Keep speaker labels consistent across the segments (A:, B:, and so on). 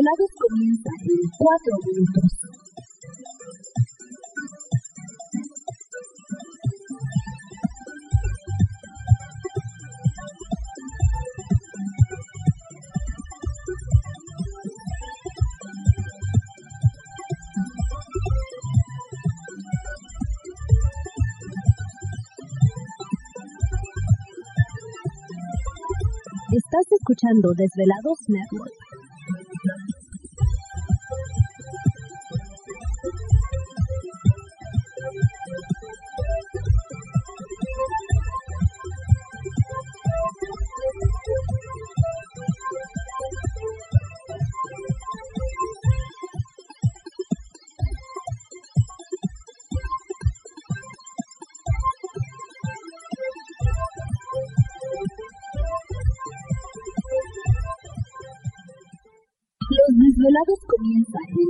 A: Los desvelados comienzan en 4 minutos. Estás escuchando Desvelados Network. Desvelados comienzan en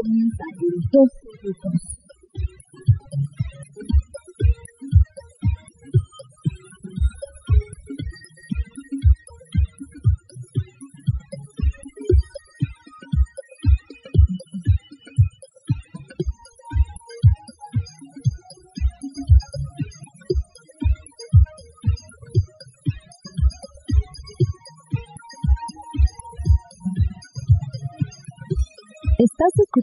A: Comienzan en 2 minutos.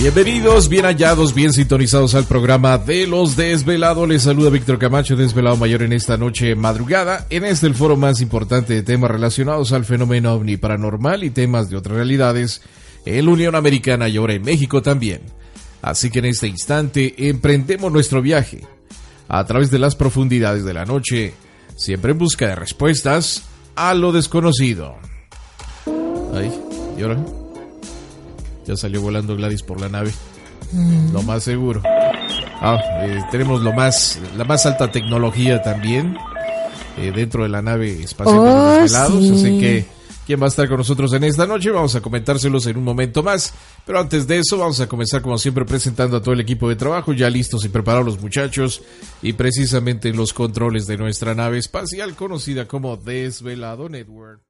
B: Bienvenidos, bien hallados, bien sintonizados al programa de Los Desvelados. Les saluda Víctor Camacho, Desvelado Mayor en esta noche madrugada. En este el foro más importante de temas relacionados al fenómeno ovni paranormal y temas de otras realidades en la Unión Americana y ahora en México también. Así que en este instante emprendemos nuestro viaje a través de las profundidades de la noche, siempre en busca de respuestas a lo desconocido. Ay, ¿y ahora? Ya salió volando Gladys por la nave. Lo más seguro. Ah, eh, tenemos lo más, la más alta tecnología también eh, dentro de la nave espacial de los
C: Oh, sí.
B: Así que, ¿quién va a estar con nosotros en esta noche? Vamos a comentárselos en un momento más. Pero antes de eso, vamos a comenzar como siempre presentando a todo el equipo de trabajo, ya listos y preparados los muchachos. Y precisamente en los controles de nuestra nave espacial conocida como Desvelado Network.